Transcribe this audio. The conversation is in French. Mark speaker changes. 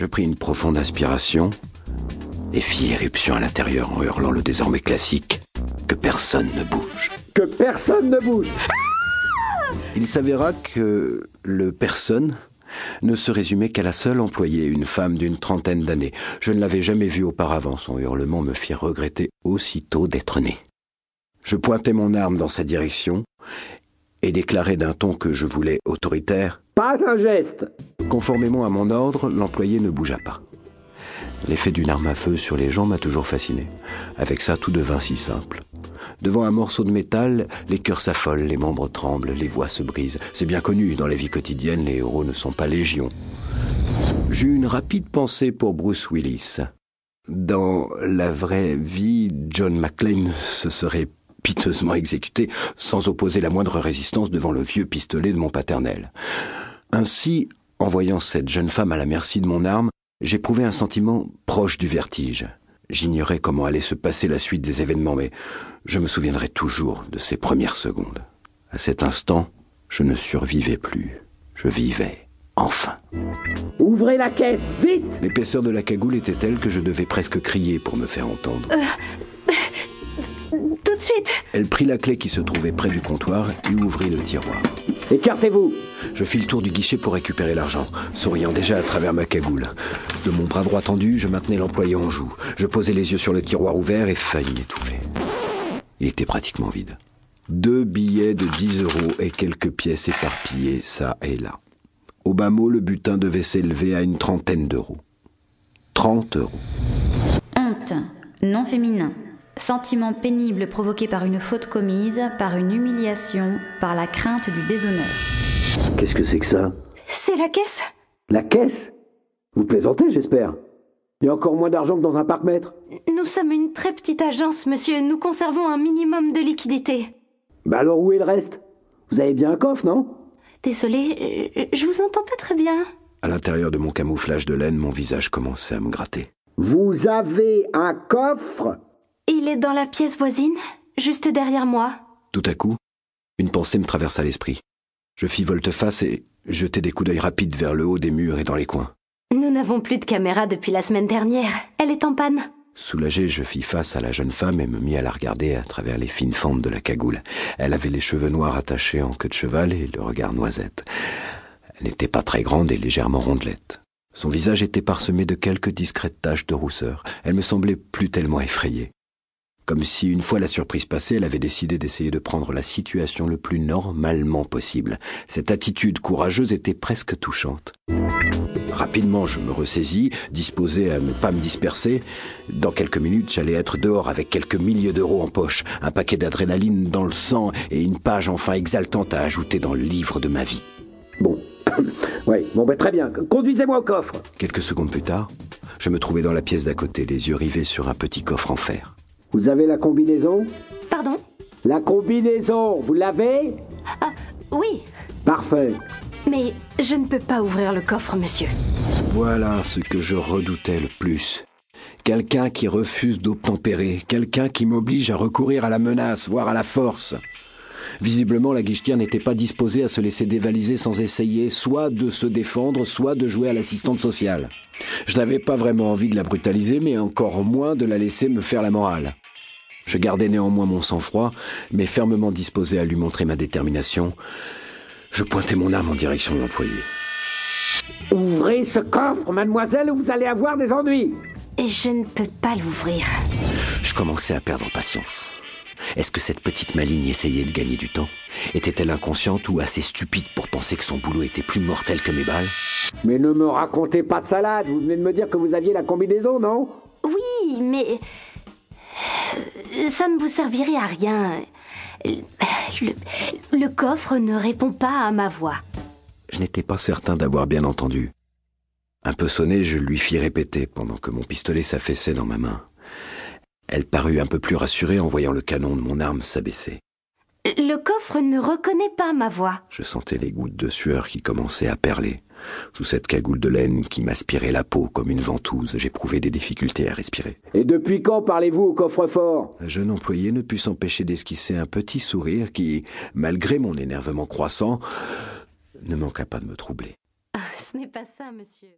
Speaker 1: Je pris une profonde inspiration et fis éruption à l'intérieur en hurlant le désormais classique que personne ne bouge.
Speaker 2: Que personne ne bouge
Speaker 1: Il s'avéra que le personne ne se résumait qu'à la seule employée, une femme d'une trentaine d'années. Je ne l'avais jamais vue auparavant. Son hurlement me fit regretter aussitôt d'être né. Je pointai mon arme dans sa direction et déclarai d'un ton que je voulais autoritaire.
Speaker 2: Pas un geste
Speaker 1: Conformément à mon ordre, l'employé ne bougea pas. L'effet d'une arme à feu sur les gens m'a toujours fasciné. Avec ça, tout devint si simple. Devant un morceau de métal, les cœurs s'affolent, les membres tremblent, les voix se brisent. C'est bien connu, dans la vie quotidienne, les héros ne sont pas légion. J'eus une rapide pensée pour Bruce Willis. Dans la vraie vie, John McClane se serait piteusement exécuté sans opposer la moindre résistance devant le vieux pistolet de mon paternel. Ainsi, en voyant cette jeune femme à la merci de mon arme, j'éprouvais un sentiment proche du vertige. J'ignorais comment allait se passer la suite des événements, mais je me souviendrai toujours de ces premières secondes. À cet instant, je ne survivais plus. Je vivais, enfin.
Speaker 2: Ouvrez la caisse, vite
Speaker 1: L'épaisseur de la cagoule était telle que je devais presque crier pour me faire entendre.
Speaker 3: Tout de suite
Speaker 1: Elle prit la clé qui se trouvait près du comptoir et ouvrit le tiroir.
Speaker 2: Écartez-vous
Speaker 1: Je fis le tour du guichet pour récupérer l'argent, souriant déjà à travers ma cagoule. De mon bras droit tendu, je maintenais l'employé en joue. Je posais les yeux sur le tiroir ouvert et faillis m'étouffer. Il était pratiquement vide. Deux billets de 10 euros et quelques pièces éparpillées, ça et là. Au bas mot, le butin devait s'élever à une trentaine d'euros. 30 euros.
Speaker 4: Honte, non féminin. Sentiment pénible provoqué par une faute commise, par une humiliation, par la crainte du déshonneur.
Speaker 2: Qu'est-ce que c'est que ça?
Speaker 3: C'est la caisse
Speaker 2: La caisse? Vous plaisantez, j'espère Il y a encore moins d'argent que dans un parc-mètre
Speaker 3: Nous sommes une très petite agence, monsieur. Nous conservons un minimum de liquidité.
Speaker 2: Bah alors où est le reste? Vous avez bien un coffre, non?
Speaker 3: Désolé, euh, je vous entends pas très bien.
Speaker 1: À l'intérieur de mon camouflage de laine, mon visage commençait à me gratter.
Speaker 2: Vous avez un coffre?
Speaker 3: Il est dans la pièce voisine, juste derrière moi.
Speaker 1: Tout à coup, une pensée me traversa l'esprit. Je fis volte-face et jetai des coups d'œil rapides vers le haut des murs et dans les coins.
Speaker 3: Nous n'avons plus de caméra depuis la semaine dernière. Elle est en panne.
Speaker 1: Soulagé, je fis face à la jeune femme et me mis à la regarder à travers les fines fentes de la cagoule. Elle avait les cheveux noirs attachés en queue de cheval et le regard noisette. Elle n'était pas très grande et légèrement rondelette. Son visage était parsemé de quelques discrètes taches de rousseur. Elle me semblait plus tellement effrayée. Comme si, une fois la surprise passée, elle avait décidé d'essayer de prendre la situation le plus normalement possible. Cette attitude courageuse était presque touchante. Rapidement, je me ressaisis, disposé à ne pas me disperser. Dans quelques minutes, j'allais être dehors avec quelques milliers d'euros en poche, un paquet d'adrénaline dans le sang et une page enfin exaltante à ajouter dans le livre de ma vie.
Speaker 2: Bon. oui, bon, bah très bien. Conduisez-moi au coffre.
Speaker 1: Quelques secondes plus tard, je me trouvais dans la pièce d'à côté, les yeux rivés sur un petit coffre en fer.
Speaker 2: Vous avez la combinaison
Speaker 3: Pardon
Speaker 2: La combinaison, vous l'avez
Speaker 3: Ah, oui.
Speaker 2: Parfait.
Speaker 3: Mais je ne peux pas ouvrir le coffre, monsieur.
Speaker 1: Voilà ce que je redoutais le plus. Quelqu'un qui refuse d'obtempérer, quelqu'un qui m'oblige à recourir à la menace, voire à la force. Visiblement, la guichetière n'était pas disposée à se laisser dévaliser sans essayer soit de se défendre, soit de jouer à l'assistante sociale. Je n'avais pas vraiment envie de la brutaliser, mais encore moins de la laisser me faire la morale. Je gardais néanmoins mon sang-froid, mais fermement disposé à lui montrer ma détermination. Je pointais mon arme en direction de l'employé.
Speaker 2: Ouvrez ce coffre, mademoiselle, ou vous allez avoir des ennuis.
Speaker 3: Je ne peux pas l'ouvrir.
Speaker 1: Je commençais à perdre patience. Est-ce que cette petite maligne essayait de gagner du temps? Était-elle inconsciente ou assez stupide pour penser que son boulot était plus mortel que mes balles?
Speaker 2: Mais ne me racontez pas de salade. Vous venez de me dire que vous aviez la combinaison, non?
Speaker 3: Oui, mais... Ça ne vous servirait à rien. Le, le coffre ne répond pas à ma voix.
Speaker 1: Je n'étais pas certain d'avoir bien entendu. Un peu sonné, je lui fis répéter pendant que mon pistolet s'affaissait dans ma main. Elle parut un peu plus rassurée en voyant le canon de mon arme s'abaisser.
Speaker 3: Le coffre ne reconnaît pas ma voix.
Speaker 1: Je sentais les gouttes de sueur qui commençaient à perler. Sous cette cagoule de laine qui m'aspirait la peau comme une ventouse, j'éprouvais des difficultés à respirer.
Speaker 2: Et depuis quand parlez-vous au coffre-fort?
Speaker 1: Un jeune employé ne put s'empêcher d'esquisser un petit sourire qui, malgré mon énervement croissant, ne manqua pas de me troubler.
Speaker 3: Ce n'est pas ça, monsieur.